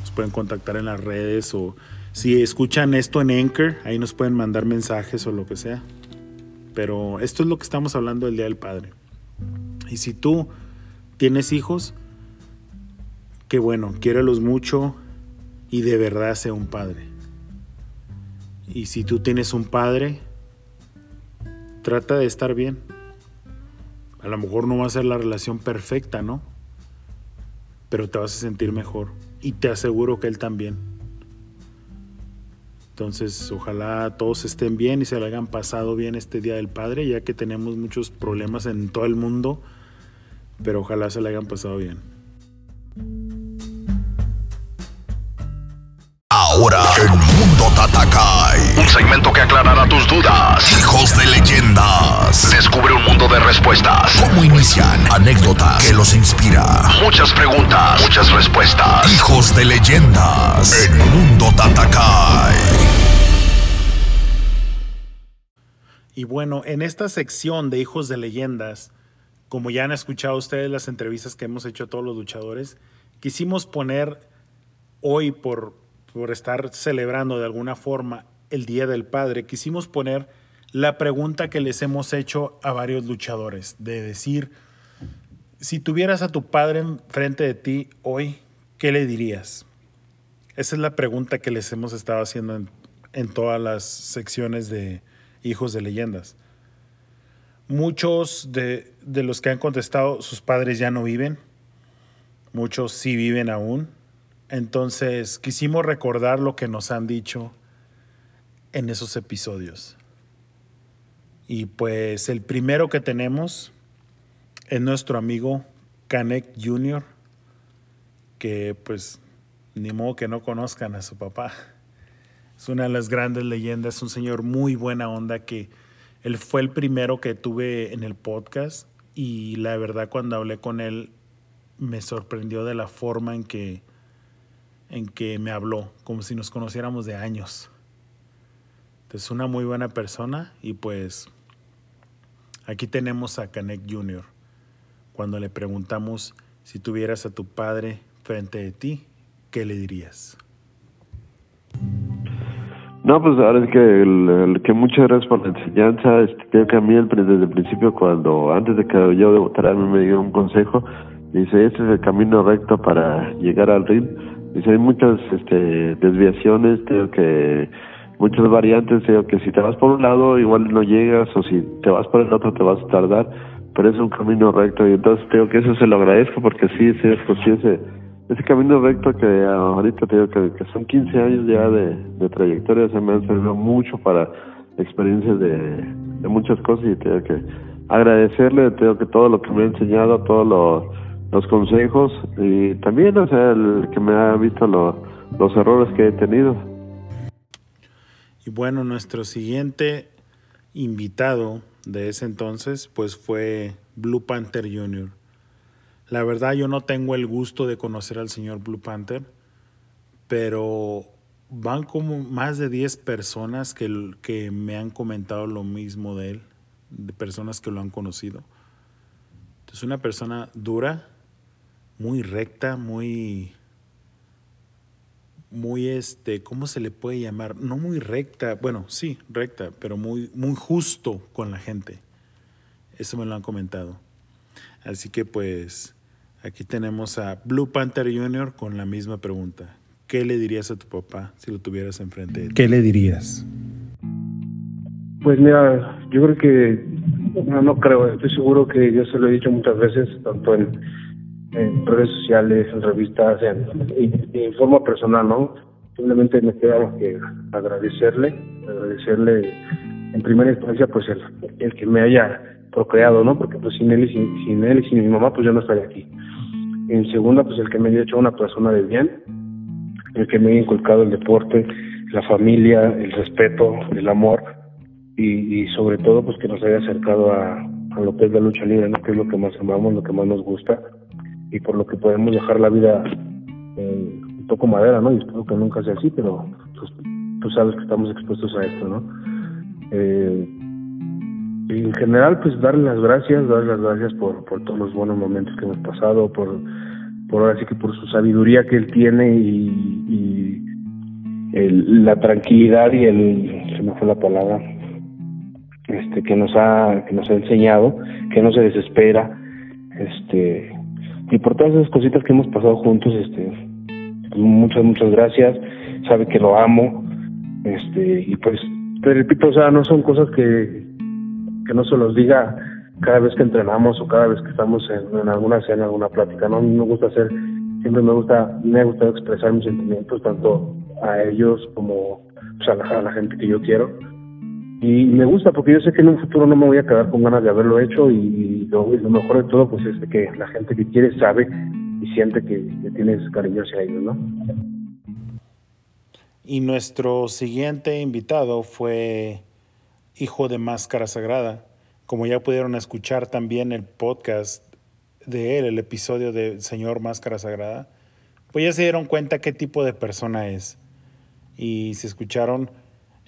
Nos pueden contactar en las redes o si escuchan esto en Anchor, ahí nos pueden mandar mensajes o lo que sea. Pero esto es lo que estamos hablando el Día del Padre. Y si tú tienes hijos, qué bueno, quiérelos mucho y de verdad sea un padre. Y si tú tienes un padre, trata de estar bien. A lo mejor no va a ser la relación perfecta, ¿no? Pero te vas a sentir mejor. Y te aseguro que él también. Entonces, ojalá todos estén bien y se le hayan pasado bien este Día del Padre, ya que tenemos muchos problemas en todo el mundo. Pero ojalá se le hayan pasado bien. Ahora, el mundo Tatakai. Un segmento que aclarará tus dudas. Hijos de leyendas. Descubre un mundo de respuestas. ¿Cómo inician? Anécdota que los inspira. Muchas preguntas, muchas respuestas. Hijos de leyendas. El mundo Tatakai. Y bueno, en esta sección de Hijos de Leyendas, como ya han escuchado ustedes las entrevistas que hemos hecho a todos los luchadores, quisimos poner hoy por, por estar celebrando de alguna forma el Día del Padre, quisimos poner la pregunta que les hemos hecho a varios luchadores, de decir, si tuvieras a tu padre enfrente de ti hoy, ¿qué le dirías? Esa es la pregunta que les hemos estado haciendo en, en todas las secciones de Hijos de Leyendas. Muchos de, de los que han contestado, sus padres ya no viven, muchos sí viven aún. Entonces quisimos recordar lo que nos han dicho en esos episodios. Y pues el primero que tenemos es nuestro amigo Canek Jr., que pues ni modo que no conozcan a su papá. Es una de las grandes leyendas, un señor muy buena onda que él fue el primero que tuve en el podcast y la verdad cuando hablé con él me sorprendió de la forma en que en que me habló, como si nos conociéramos de años. Entonces, una muy buena persona y pues aquí tenemos a Canek Jr. Cuando le preguntamos si tuvieras a tu padre frente de ti, ¿qué le dirías? No, pues ahora es que, el, que muchas gracias por la enseñanza. Este, creo que a mí desde el principio, cuando antes de que yo debutara, me dio un consejo. Dice, este es el camino recto para llegar al ring. Dice, hay muchas este, desviaciones, creo que muchas variantes, creo que si te vas por un lado igual no llegas o si te vas por el otro te vas a tardar, pero es un camino recto y entonces creo que eso se lo agradezco porque sí, sí, pues sí, ese ese camino recto que ahorita te digo que, son 15 años ya de, trayectoria, se me han servido mucho para experiencias de, muchas cosas y tengo que agradecerle, tengo que todo lo que me ha enseñado, todos los, consejos y también, o sea, el que me ha visto los errores que he tenido. Y bueno, nuestro siguiente invitado de ese entonces, pues fue Blue Panther Jr. La verdad yo no tengo el gusto de conocer al señor Blue Panther, pero van como más de 10 personas que, que me han comentado lo mismo de él, de personas que lo han conocido. Es una persona dura, muy recta, muy, muy, este, ¿cómo se le puede llamar? No muy recta, bueno, sí, recta, pero muy, muy justo con la gente. Eso me lo han comentado. Así que pues Aquí tenemos a Blue Panther Jr. con la misma pregunta. ¿Qué le dirías a tu papá si lo tuvieras enfrente ¿Qué le dirías? Pues mira, yo creo que, no, creo, estoy seguro que yo se lo he dicho muchas veces, tanto en, redes sociales, en revistas, en, en, forma personal, ¿no? Simplemente me queda que agradecerle, agradecerle en primera instancia pues el, el que me haya procreado, ¿no? Porque pues sin él y sin, sin él y sin mi mamá pues yo no estaría aquí. En segunda, pues el que me haya hecho una persona de bien, el que me haya inculcado el deporte, la familia, el respeto, el amor y, y sobre todo pues que nos haya acercado a, a lo que es la lucha libre, ¿no? que es lo que más amamos, lo que más nos gusta y por lo que podemos dejar la vida eh, un poco madera, ¿no? Y espero que nunca sea así, pero pues, tú sabes que estamos expuestos a esto, ¿no? Eh, en general, pues darle las gracias, darle las gracias por, por todos los buenos momentos que hemos pasado, por, por ahora sí que por su sabiduría que él tiene y, y el, la tranquilidad y el, se me fue la palabra, este, que nos ha, que nos ha enseñado, que no se desespera, este, y por todas esas cositas que hemos pasado juntos, este, muchas, muchas gracias, sabe que lo amo, este, y pues, te repito, o sea, no son cosas que, que no se los diga cada vez que entrenamos o cada vez que estamos en, alguna cena, alguna plática. No me gusta hacer, siempre me gusta, me ha gustado expresar mis sentimientos tanto a ellos como pues, a, la, gente que yo quiero. Y me gusta porque yo sé que en un futuro no me voy a quedar con ganas de haberlo hecho y, lo, mejor de todo pues es que la gente que quiere sabe y siente que, que tienes cariño hacia ellos, ¿no? Y nuestro siguiente invitado fue hijo de Máscara Sagrada. Como ya pudieron escuchar también el podcast de él, el episodio de Señor Máscara Sagrada, pues ya se dieron cuenta qué tipo de persona es. Y si escucharon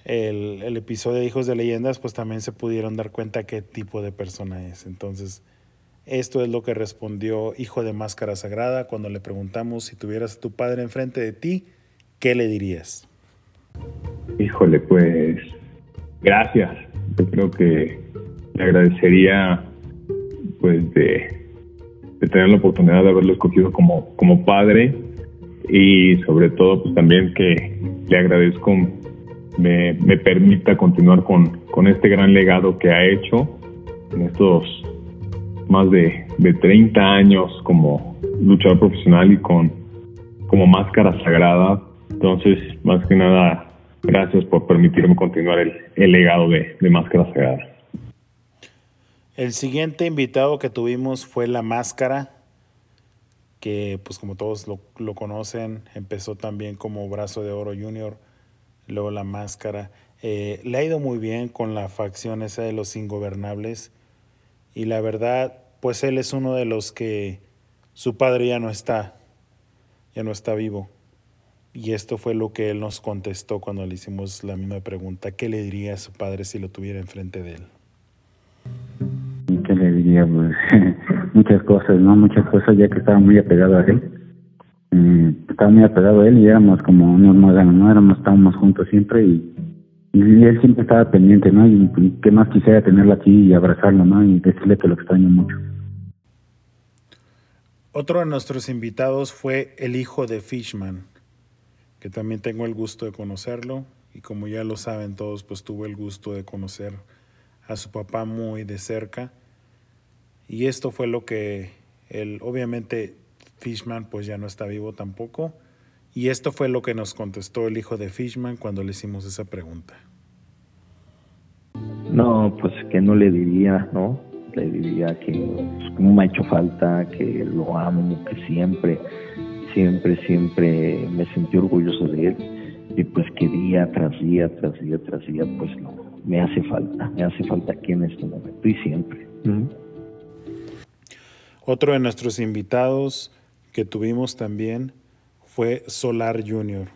el, el episodio de Hijos de Leyendas, pues también se pudieron dar cuenta qué tipo de persona es. Entonces, esto es lo que respondió Hijo de Máscara Sagrada cuando le preguntamos si tuvieras a tu padre enfrente de ti, ¿qué le dirías? Híjole, pues gracias. Yo creo que le agradecería pues de, tener la oportunidad de haberlo escogido como, como padre y sobre todo pues también que le agradezco me, me permita continuar con, con este gran legado que ha hecho en estos más de, de 30 años como luchador profesional y con como máscara sagrada. Entonces, más que nada, gracias por permitirme continuar el, el legado de, de Máscara Sagrada. El siguiente invitado que tuvimos fue La Máscara, que pues como todos lo, lo, conocen, empezó también como Brazo de Oro Junior, luego La Máscara. Eh, le ha ido muy bien con la facción esa de los ingobernables y la verdad, pues él es uno de los que su padre ya no está, ya no está vivo. Y esto fue lo que él nos contestó cuando le hicimos la misma pregunta. ¿Qué le diría a su padre si lo tuviera enfrente de él? ¿Qué le diría? Pues *laughs* muchas cosas, ¿no? Muchas cosas ya que estaba muy apegado a él. Estaba muy apegado él y éramos como unos más ¿no? Éramos, estábamos juntos siempre y, y él siempre estaba pendiente, ¿no? Y, y qué más quisiera tenerlo aquí y abrazarlo, ¿no? Y decirle que lo extraño mucho. Otro de nuestros invitados fue el hijo de Fishman, que también tengo el gusto de conocerlo y como ya lo saben todos, pues tuve el gusto de conocer a su papá muy de cerca. Y esto fue lo que él, obviamente Fishman pues ya no está vivo tampoco. Y esto fue lo que nos contestó el hijo de Fishman cuando le hicimos esa pregunta. No, pues que no le diría, ¿no? le diría que pues, no me ha hecho falta, que lo amo, que siempre, siempre, siempre me sentí orgulloso de él y pues que día tras día, tras día, tras día, pues no, me hace falta, me hace falta aquí en este momento y siempre. Otro de nuestros invitados que tuvimos también fue Solar Junior.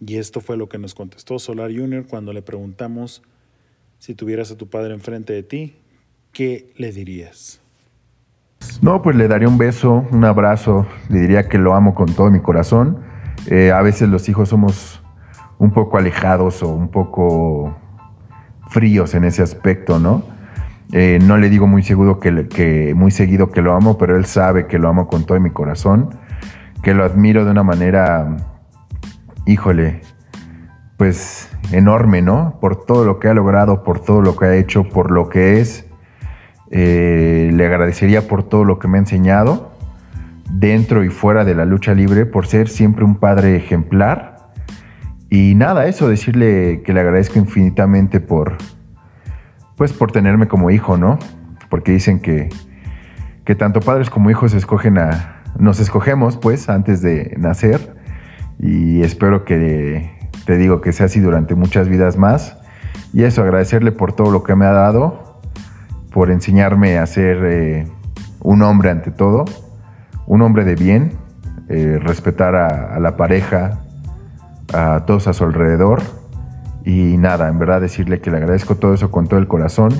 Y esto fue lo que nos contestó Solar Junior cuando le preguntamos si tuvieras a tu padre enfrente de ti, ¿qué le dirías? No, pues le daría un beso, un abrazo, le diría que lo amo con todo mi corazón. Eh, a veces los hijos somos un poco alejados o un poco fríos en ese aspecto, ¿no? Eh, no le digo muy seguro que, muy seguido que lo amo, pero él sabe que lo amo con todo mi corazón, que lo admiro de una manera, híjole, pues enorme, ¿no? Por todo lo que ha logrado, por todo lo que ha hecho, por lo que es. Eh, le agradecería por todo lo que me ha enseñado, dentro y fuera de la lucha libre, por ser siempre un padre ejemplar. Y nada, eso, decirle que le agradezco infinitamente por, pues por tenerme como hijo, ¿no? Porque dicen que, que tanto padres como hijos escogen a, nos escogemos, pues, antes de nacer. Y espero que, te digo, que sea así durante muchas vidas más. Y eso, agradecerle por todo lo que me ha dado, por enseñarme a ser eh, un hombre ante todo, un hombre de bien, eh, respetar a, a la pareja, a todos a su alrededor. Y nada, en verdad decirle que le agradezco todo eso con todo el corazón,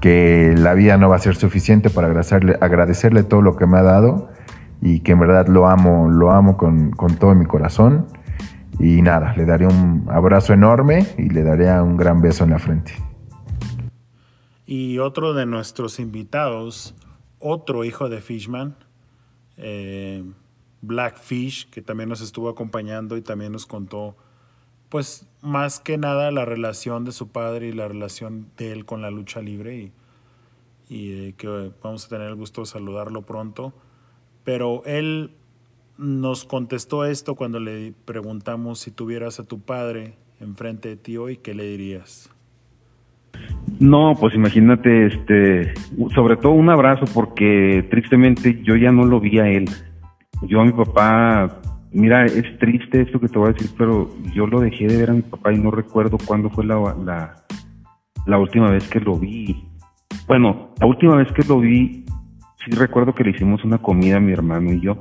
que la vida no va a ser suficiente para agradecerle, agradecerle todo lo que me ha dado y que en verdad lo amo, lo amo con, con todo mi corazón. Y nada, le daré un abrazo enorme y le daré un gran beso en la frente. Y otro de nuestros invitados, otro hijo de Fishman, eh, Blackfish, que también nos estuvo acompañando y también nos contó, pues más que nada la relación de su padre y la relación de él con la lucha libre y, eh, que vamos a tener el gusto de saludarlo pronto. Pero él nos contestó esto cuando le preguntamos si tuvieras a tu padre enfrente de ti hoy, ¿qué le dirías? No, pues imagínate, este, sobre todo un abrazo porque tristemente yo ya no lo vi a él. Yo a mi papá, mira, es triste esto que te voy a decir, pero yo lo dejé de ver a mi papá y no recuerdo cuándo fue la, la, la última vez que lo vi. Bueno, la última vez que lo vi, sí recuerdo que le hicimos una comida a mi hermano y yo.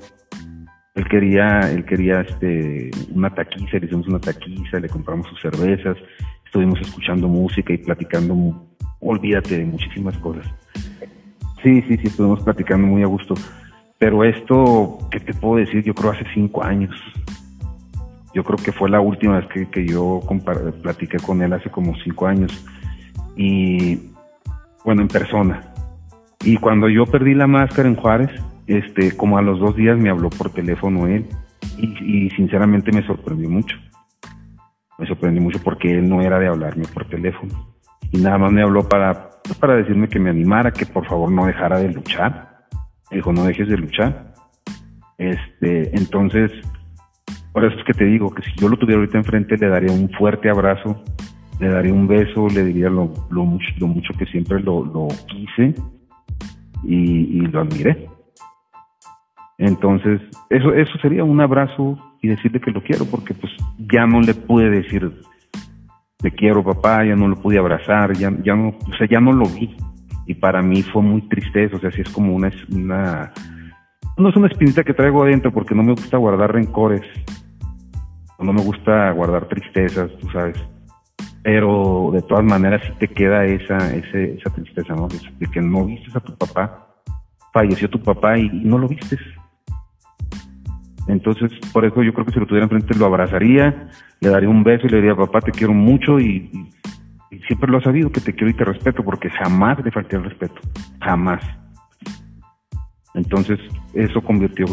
Él quería, él quería este, una taquiza, le hicimos una taquiza, le compramos sus cervezas, estuvimos escuchando música y platicando, olvídate de muchísimas cosas. Sí, sí, sí, estuvimos platicando muy a gusto. Pero esto, ¿qué te puedo decir? Yo creo hace cinco años. Yo creo que fue la última vez que, que yo platiqué con él hace como cinco años. Y bueno, en persona. Y cuando yo perdí la máscara en Juárez, este, como a los dos días me habló por teléfono él y, y, sinceramente me sorprendió mucho. Me sorprendió mucho porque él no era de hablarme por teléfono y nada más me habló para, para decirme que me animara, que por favor no dejara de luchar. Dijo, no dejes de luchar. Este, entonces, por eso es que te digo que si yo lo tuviera ahorita enfrente le daría un fuerte abrazo, le daría un beso, le diría lo, lo, mucho, lo mucho que siempre lo, lo quise y, y lo admiré. Entonces, eso, eso sería un abrazo y decirle que lo quiero, porque pues ya no le pude decir te quiero papá, ya no lo pude abrazar, ya, ya no, o sea, ya no lo vi. Y para mí fue muy tristeza, o sea, sí es como una, una, no es una espinita que traigo adentro porque no me gusta guardar rencores, no me gusta guardar tristezas, tú sabes. Pero de todas maneras sí te queda esa, ese, esa tristeza, ¿no? De que no vistes a tu papá, falleció tu papá y, no lo vistes. Entonces, por eso yo creo que si lo tuviera enfrente lo abrazaría, le daría un beso y le diría, papá, te quiero mucho y- y siempre lo has sabido que te quiero y te respeto porque jamás le falté el respeto, jamás. Entonces, eso convirtió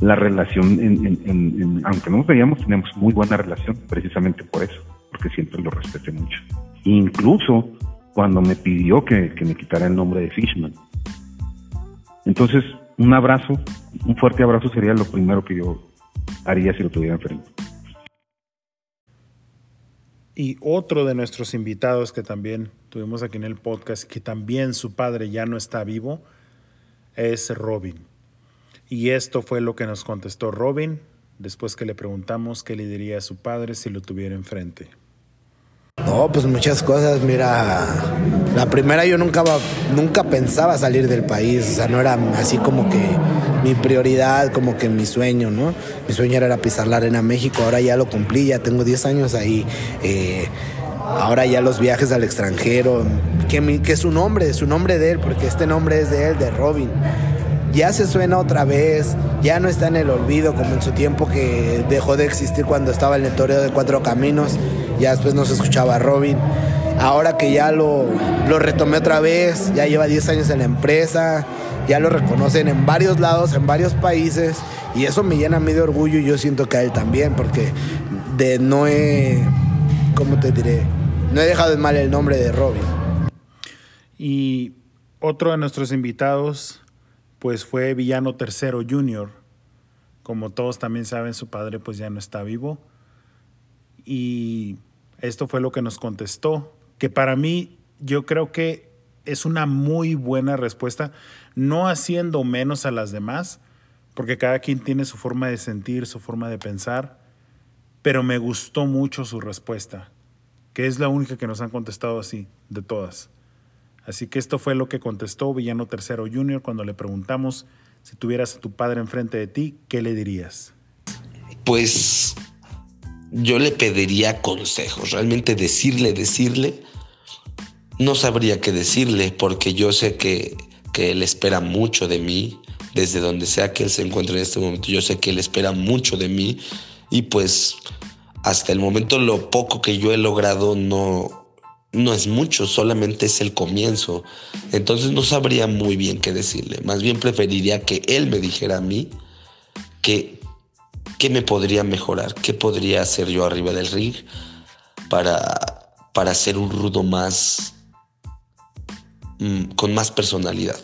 la relación en, aunque no nos veíamos, teníamos muy buena relación precisamente por eso, porque siempre lo respeté mucho. Incluso cuando me pidió que, que me quitara el nombre de Fishman. Entonces, un abrazo, un fuerte abrazo sería lo primero que yo haría si lo tuviera enfrente. Y otro de nuestros invitados que también tuvimos aquí en el podcast, que también su padre ya no está vivo, es Robin. Y esto fue lo que nos contestó Robin después que le preguntamos qué le diría a su padre si lo tuviera enfrente. No, pues muchas cosas. Mira, la primera yo nunca, nunca pensaba salir del país. O sea, no era así como que mi prioridad, como que mi sueño, ¿no? Mi sueño era pisar la arena México. Ahora ya lo cumplí, ya tengo 10 años ahí. Eh, ahora ya los viajes al extranjero. Que, mi- que su nombre, su nombre de él, porque este nombre es de él, de Robin ya se suena otra vez, ya no está en el olvido como en su tiempo que dejó de existir cuando estaba el toreo de Cuatro Caminos, ya después no se escuchaba Robin. Ahora que ya lo, lo retomé otra vez, ya lleva 10 años en la empresa, ya lo reconocen en varios lados, en varios países, y eso me llena a mí de orgullo y yo siento que a él también, porque de no he, ¿cómo te diré? No he dejado en mal el nombre de Robin. Y otro de nuestros invitados, pues fue Villano Tercero Jr. Como todos también saben, su padre pues ya no está vivo. Y esto fue lo que nos contestó, que para mí yo creo que es una muy buena respuesta, no haciendo menos a las demás, porque cada quien tiene su forma de sentir, su forma de pensar, pero me gustó mucho su respuesta, que es la única que nos han contestado así, de todas. Así que esto fue lo que contestó Villano Tercero Jr. cuando le preguntamos si tuvieras a tu padre enfrente de ti, ¿qué le dirías? pues yo le pediría consejos. Realmente decirle, decirle, no sabría qué decirle porque yo sé que, que él espera mucho de mí, desde donde sea que él se encuentre en este momento, yo sé que él espera mucho de mí y pues hasta el momento lo poco que yo he logrado no, no es mucho, solamente es el comienzo. Entonces no sabría muy bien qué decirle. Más bien preferiría que él me dijera a mí que, qué me podría mejorar, qué podría hacer yo arriba del ring para, para ser un rudo más, mm, con más personalidad.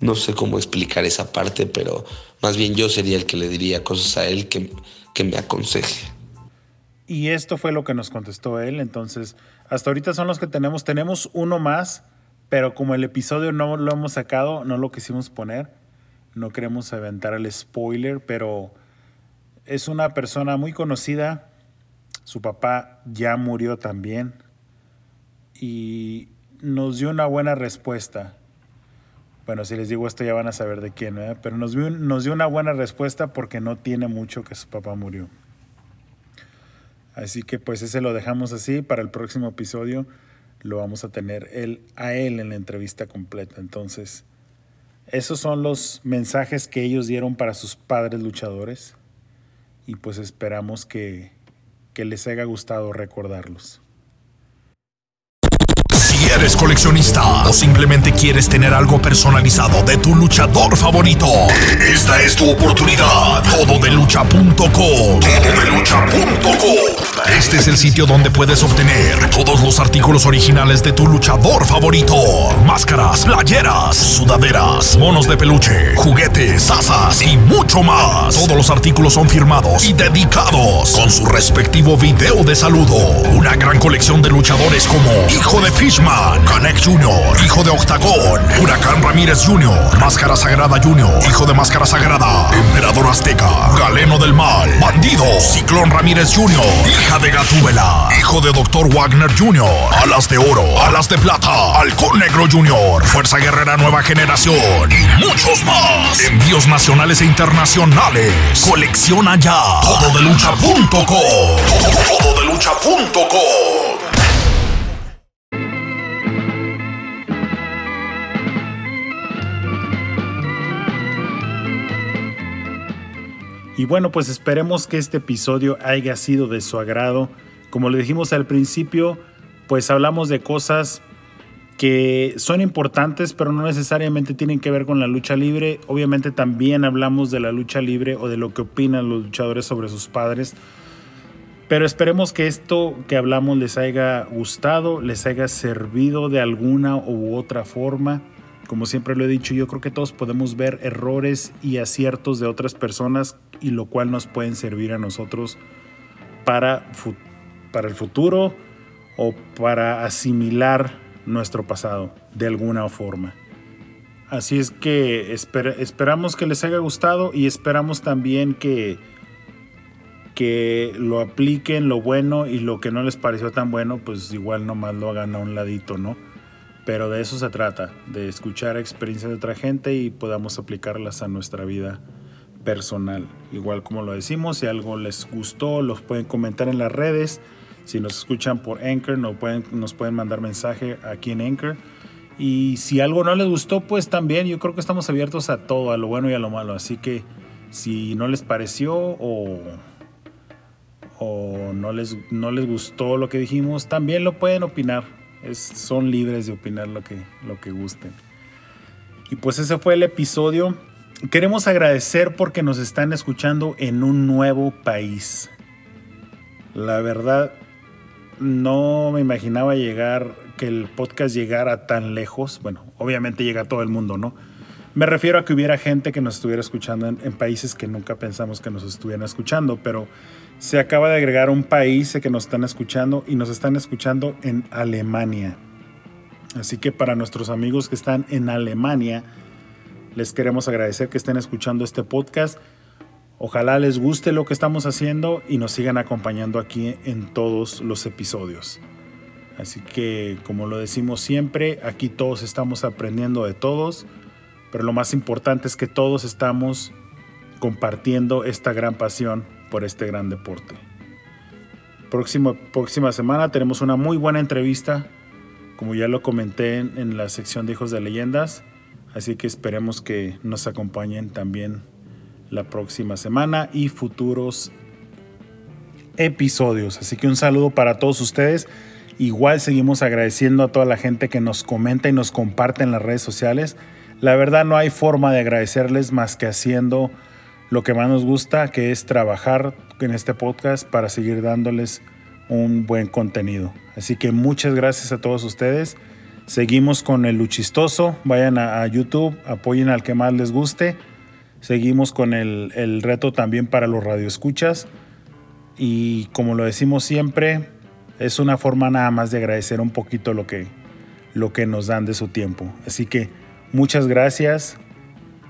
No sé cómo explicar esa parte, pero más bien yo sería el que le diría cosas a él que, que me aconseje. Y esto fue lo que nos contestó él. Entonces, hasta ahorita son los que tenemos. Tenemos uno más, pero como el episodio no lo hemos sacado, no lo quisimos poner. No queremos aventar el spoiler, pero es una persona muy conocida. Su papá ya murió también. Y nos dio una buena respuesta. Bueno, si les digo esto ya van a saber de quién. Pero nos dio, nos dio una buena respuesta porque no tiene mucho que su papá murió. Así que pues ese lo dejamos así. Para el próximo episodio lo vamos a tener él, a él en la entrevista completa. Entonces, esos son los mensajes que ellos dieron para sus padres luchadores. Y pues esperamos que, que les haya gustado recordarlos. Si eres coleccionista o simplemente quieres tener algo personalizado de tu luchador favorito, esta es tu oportunidad. Todo de. Este es el sitio donde puedes obtener todos los artículos originales de tu luchador favorito. Máscaras, playeras, sudaderas, monos de peluche, juguetes, asas y mucho más. Todos los artículos son firmados y dedicados con su respectivo video de saludo. Una gran colección de luchadores como Hijo de Fishman, Canek Jr., Hijo de Octagón, Huracán Ramírez Jr., Máscara Sagrada Jr., Hijo de Máscara Sagrada, Emperador Azteca, Galeno del Mal, Bandido, Ciclón Ramírez Jr., Hija de Gatúbela, Hijo de Dr. Wagner Jr., Alas de Oro, Alas de Plata, Halcón Negro Jr., Fuerza Guerrera Nueva Generación y muchos más. Envíos nacionales e internacionales. Colecciona ya. Todo de Y bueno, pues esperemos que este episodio haya sido de su agrado. Como le dijimos al principio, pues hablamos de cosas que son importantes, pero no necesariamente tienen que ver con la lucha libre. Obviamente también hablamos de la lucha libre o de lo que opinan los luchadores sobre sus padres. Pero esperemos que esto que hablamos les haya gustado, les haya servido de alguna u otra forma. Como siempre lo he dicho, yo creo que todos podemos ver errores y aciertos de otras personas y lo cual nos pueden servir a nosotros para, para el futuro o para asimilar nuestro pasado de alguna forma. Así es que esperamos que les haya gustado y esperamos también que, que lo apliquen lo bueno y lo que no les pareció tan bueno, pues igual nomás lo hagan a un ladito, ¿no? Pero de eso se trata, de escuchar experiencias de otra gente y podamos aplicarlas a nuestra vida personal. Igual como lo decimos, si algo les gustó, los pueden comentar en las redes. Si nos escuchan por Anchor, nos pueden, mandar mensaje aquí en Anchor. Y si algo no les gustó, pues también yo creo que estamos abiertos a todo, a lo bueno y a lo malo. Así que si no les pareció o, o no, les, no les gustó lo que dijimos, también lo pueden opinar. Son libres de opinar lo que, lo que gusten. Y pues ese fue el episodio. Queremos agradecer porque nos están escuchando en un nuevo país. La verdad, no me imaginaba llegar, que el podcast llegara tan lejos. Bueno, obviamente llega a todo el mundo, ¿no? Me refiero a que hubiera gente que nos estuviera escuchando en, en, países que nunca pensamos que nos estuvieran escuchando, pero se acaba de agregar un país que nos están escuchando y nos están escuchando en Alemania. Así que para nuestros amigos que están en Alemania, les queremos agradecer que estén escuchando este podcast. Ojalá les guste lo que estamos haciendo y nos sigan acompañando aquí en todos los episodios. Así que, como lo decimos siempre, aquí todos estamos aprendiendo de todos, pero lo más importante es que todos estamos compartiendo esta gran pasión por este gran deporte. Próxima, próxima semana tenemos una muy buena entrevista, como ya lo comenté en, en la sección de Hijos de Leyendas, así que esperemos que nos acompañen también la próxima semana y futuros episodios. Así que un saludo para todos ustedes. Igual seguimos agradeciendo a toda la gente que nos comenta y nos comparte en las redes sociales. La verdad no hay forma de agradecerles más que haciendo lo que más nos gusta, que es trabajar en este podcast para seguir dándoles un buen contenido. Así que muchas gracias a todos ustedes. Seguimos con el luchistoso. Vayan a, YouTube, apoyen al que más les guste. Seguimos con el, el reto también para los radioescuchas. Y como lo decimos siempre, es una forma nada más de agradecer un poquito lo que, lo que nos dan de su tiempo. Así que muchas gracias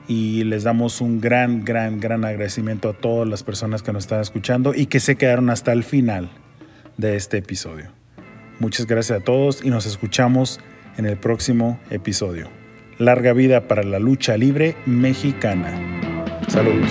y les damos un gran, gran, gran agradecimiento a todas las personas que nos están escuchando y que se quedaron hasta el final de este episodio. Muchas gracias a todos y nos escuchamos en el próximo episodio. Larga vida para la lucha libre mexicana. Saludos.